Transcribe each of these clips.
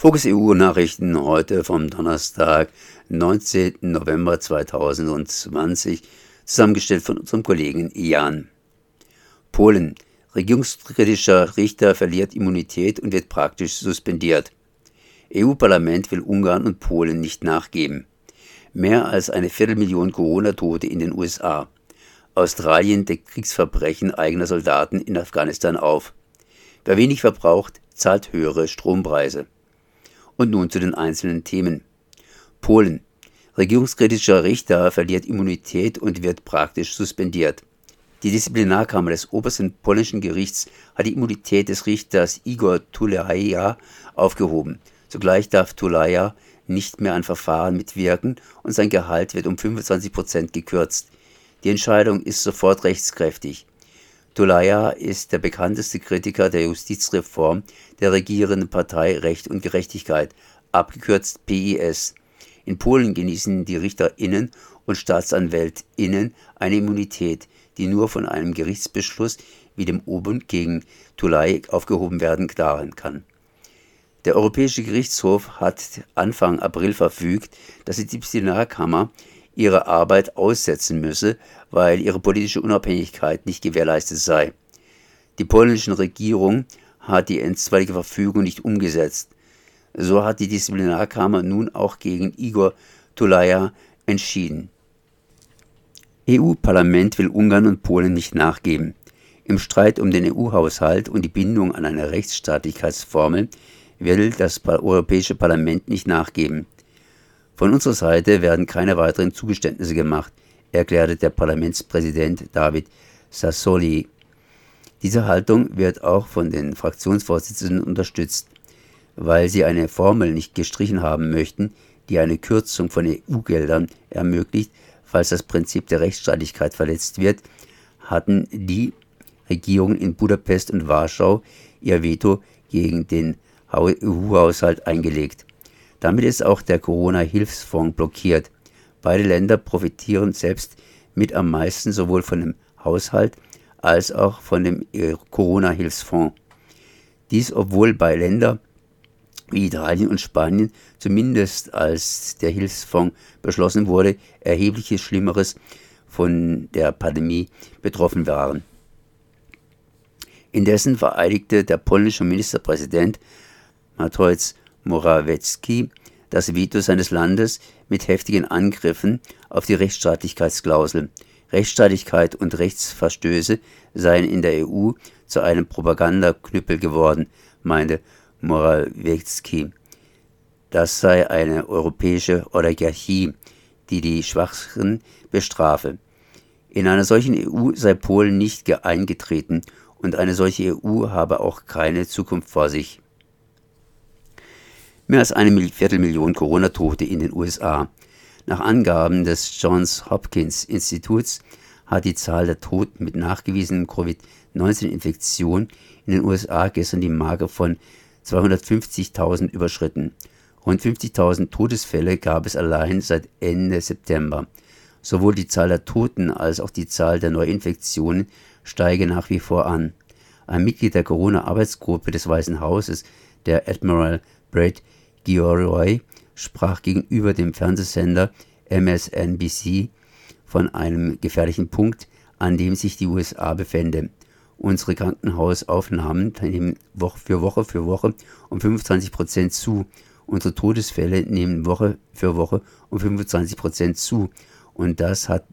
Fokus EU Nachrichten heute vom Donnerstag, 19. November 2020, zusammengestellt von unserem Kollegen Jan. Polen. Regierungskritischer Richter verliert Immunität und wird praktisch suspendiert. EU-Parlament will Ungarn und Polen nicht nachgeben. Mehr als eine Viertelmillion Corona-Tote in den USA. Australien deckt Kriegsverbrechen eigener Soldaten in Afghanistan auf. Wer wenig verbraucht, zahlt höhere Strompreise. Und nun zu den einzelnen Themen. Polen. Regierungskritischer Richter verliert Immunität und wird praktisch suspendiert. Die Disziplinarkammer des obersten polnischen Gerichts hat die Immunität des Richters Igor Tuleja aufgehoben. Zugleich darf Tuleja nicht mehr an Verfahren mitwirken und sein Gehalt wird um 25 Prozent gekürzt. Die Entscheidung ist sofort rechtskräftig. Tulaya ist der bekannteste Kritiker der Justizreform der regierenden Partei Recht und Gerechtigkeit, abgekürzt PIS. In Polen genießen die RichterInnen und StaatsanwältInnen eine Immunität, die nur von einem Gerichtsbeschluss wie dem Obund gegen Tulay aufgehoben werden kann. Der Europäische Gerichtshof hat Anfang April verfügt, dass die Disziplinarkammer ihre Arbeit aussetzen müsse, weil ihre politische Unabhängigkeit nicht gewährleistet sei. Die polnische Regierung hat die einstweilige Verfügung nicht umgesetzt. So hat die Disziplinarkammer nun auch gegen Igor Tulaya entschieden. EU-Parlament will Ungarn und Polen nicht nachgeben. Im Streit um den EU-Haushalt und die Bindung an eine Rechtsstaatlichkeitsformel will das Europäische Parlament nicht nachgeben. Von unserer Seite werden keine weiteren Zugeständnisse gemacht, erklärte der Parlamentspräsident David Sassoli. Diese Haltung wird auch von den Fraktionsvorsitzenden unterstützt, weil sie eine Formel nicht gestrichen haben möchten, die eine Kürzung von EU-Geldern ermöglicht, falls das Prinzip der Rechtsstaatlichkeit verletzt wird, hatten die Regierungen in Budapest und Warschau ihr Veto gegen den EU-Haushalt eingelegt. Damit ist auch der Corona-Hilfsfonds blockiert. Beide Länder profitieren selbst mit am meisten sowohl von dem Haushalt als auch von dem äh, Corona-Hilfsfonds. Dies obwohl bei Ländern wie Italien und Spanien, zumindest als der Hilfsfonds beschlossen wurde, erhebliches Schlimmeres von der Pandemie betroffen waren. Indessen vereidigte der polnische Ministerpräsident Mateusz Morawiecki das Veto seines Landes mit heftigen Angriffen auf die Rechtsstaatlichkeitsklausel. Rechtsstaatlichkeit und Rechtsverstöße seien in der EU zu einem Propagandaknüppel geworden, meinte Morawiecki. Das sei eine europäische Oligarchie, die die Schwachen bestrafe. In einer solchen EU sei Polen nicht eingetreten und eine solche EU habe auch keine Zukunft vor sich. Mehr als eine Viertelmillion Corona-Tote in den USA. Nach Angaben des Johns Hopkins Instituts hat die Zahl der Toten mit nachgewiesenem Covid-19-Infektion in den USA gestern die Marke von 250.000 überschritten. Rund 50.000 Todesfälle gab es allein seit Ende September. Sowohl die Zahl der Toten als auch die Zahl der Neuinfektionen steige nach wie vor an. Ein Mitglied der Corona-Arbeitsgruppe des Weißen Hauses, der Admiral Brett Gioroi sprach gegenüber dem Fernsehsender MSNBC von einem gefährlichen Punkt, an dem sich die USA befände. Unsere Krankenhausaufnahmen nehmen für Woche für Woche um 25 Prozent zu. Unsere Todesfälle nehmen Woche für Woche um 25 Prozent zu. Und das hat,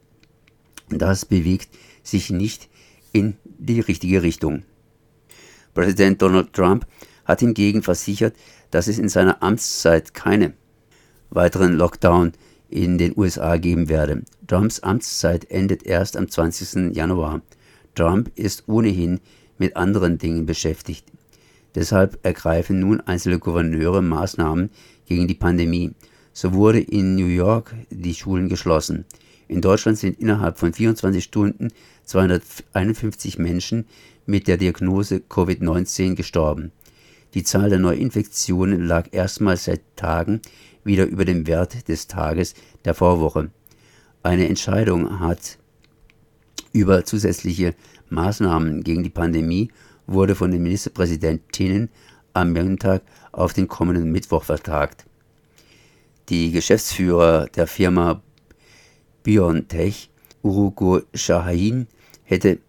das bewegt sich nicht in die richtige Richtung. Präsident Donald Trump hat hingegen versichert, dass es in seiner Amtszeit keine weiteren Lockdown in den USA geben werde. Trumps Amtszeit endet erst am 20. Januar. Trump ist ohnehin mit anderen Dingen beschäftigt. Deshalb ergreifen nun einzelne Gouverneure Maßnahmen gegen die Pandemie. So wurde in New York die Schulen geschlossen. In Deutschland sind innerhalb von 24 Stunden 251 Menschen mit der Diagnose Covid-19 gestorben. Die Zahl der Neuinfektionen lag erstmals seit Tagen wieder über dem Wert des Tages der Vorwoche. Eine Entscheidung hat über zusätzliche Maßnahmen gegen die Pandemie wurde von den Ministerpräsidentinnen am Montag auf den kommenden Mittwoch vertagt. Die Geschäftsführer der Firma BioNTech, Urugo Shahin, hätte,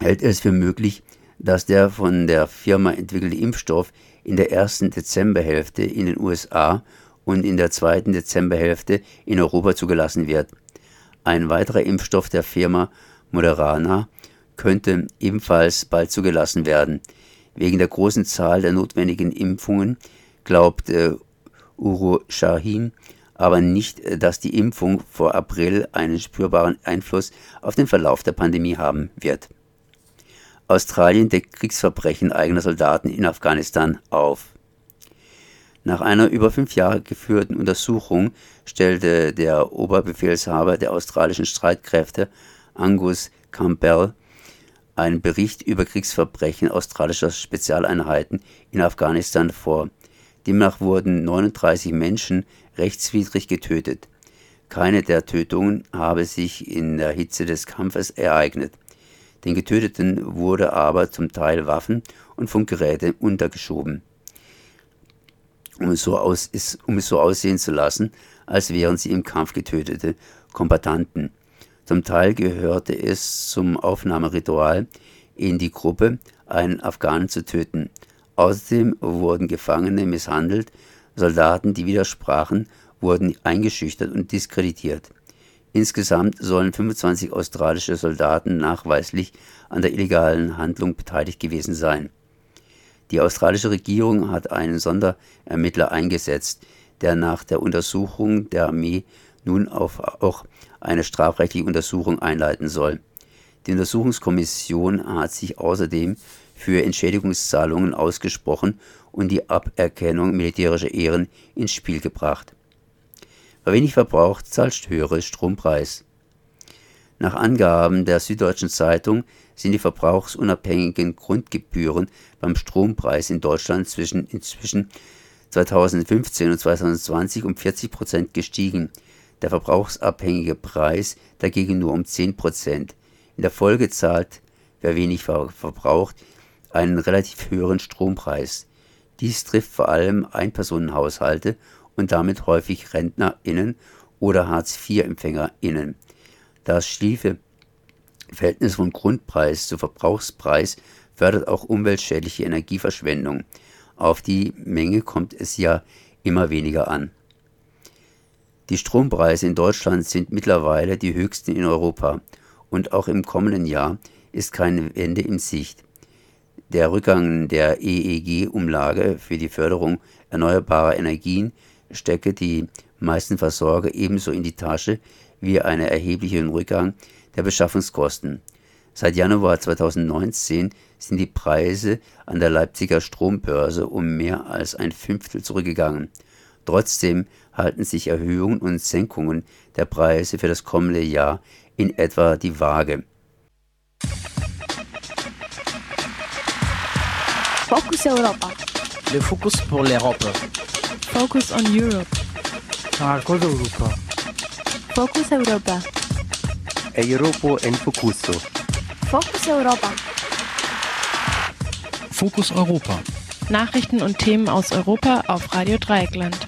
hält es für möglich, dass der von der Firma entwickelte Impfstoff in der ersten Dezemberhälfte in den USA und in der zweiten Dezemberhälfte in Europa zugelassen wird. Ein weiterer Impfstoff der Firma Moderna könnte ebenfalls bald zugelassen werden. Wegen der großen Zahl der notwendigen Impfungen glaubt äh, Uro Shahin aber nicht, äh, dass die Impfung vor April einen spürbaren Einfluss auf den Verlauf der Pandemie haben wird. Australien deckt Kriegsverbrechen eigener Soldaten in Afghanistan auf. Nach einer über fünf Jahre geführten Untersuchung stellte der Oberbefehlshaber der australischen Streitkräfte, Angus Campbell, einen Bericht über Kriegsverbrechen australischer Spezialeinheiten in Afghanistan vor. Demnach wurden 39 Menschen rechtswidrig getötet. Keine der Tötungen habe sich in der Hitze des Kampfes ereignet. Den Getöteten wurde aber zum Teil Waffen und Funkgeräte untergeschoben, um es, so aus, um es so aussehen zu lassen, als wären sie im Kampf getötete Kombattanten. Zum Teil gehörte es zum Aufnahmeritual in die Gruppe, einen Afghanen zu töten. Außerdem wurden Gefangene misshandelt, Soldaten, die widersprachen, wurden eingeschüchtert und diskreditiert. Insgesamt sollen 25 australische Soldaten nachweislich an der illegalen Handlung beteiligt gewesen sein. Die australische Regierung hat einen Sonderermittler eingesetzt, der nach der Untersuchung der Armee nun auch eine strafrechtliche Untersuchung einleiten soll. Die Untersuchungskommission hat sich außerdem für Entschädigungszahlungen ausgesprochen und die Aberkennung militärischer Ehren ins Spiel gebracht. Wer wenig verbraucht, zahlt höhere Strompreis. Nach Angaben der Süddeutschen Zeitung sind die verbrauchsunabhängigen Grundgebühren beim Strompreis in Deutschland zwischen inzwischen 2015 und 2020 um 40 Prozent gestiegen, der verbrauchsabhängige Preis dagegen nur um 10 Prozent. In der Folge zahlt, wer wenig verbraucht, einen relativ höheren Strompreis. Dies trifft vor allem Einpersonenhaushalte und damit häufig RentnerInnen oder Hartz-IV-EmpfängerInnen. Das schiefe Verhältnis von Grundpreis zu Verbrauchspreis fördert auch umweltschädliche Energieverschwendung. Auf die Menge kommt es ja immer weniger an. Die Strompreise in Deutschland sind mittlerweile die höchsten in Europa und auch im kommenden Jahr ist keine Wende in Sicht. Der Rückgang der EEG-Umlage für die Förderung erneuerbarer Energien stecke die meisten Versorger ebenso in die Tasche wie einen erheblichen Rückgang der Beschaffungskosten. Seit Januar 2019 sind die Preise an der Leipziger Strombörse um mehr als ein Fünftel zurückgegangen. Trotzdem halten sich Erhöhungen und Senkungen der Preise für das kommende Jahr in etwa die Waage. Focus Europa. Le focus pour l'Europe. Focus on Europe. Marcos Europa. Focus Europa. Europa en Focuso. Focus Europa. Fokus Europa. Nachrichten und Themen aus Europa auf Radio Dreieckland.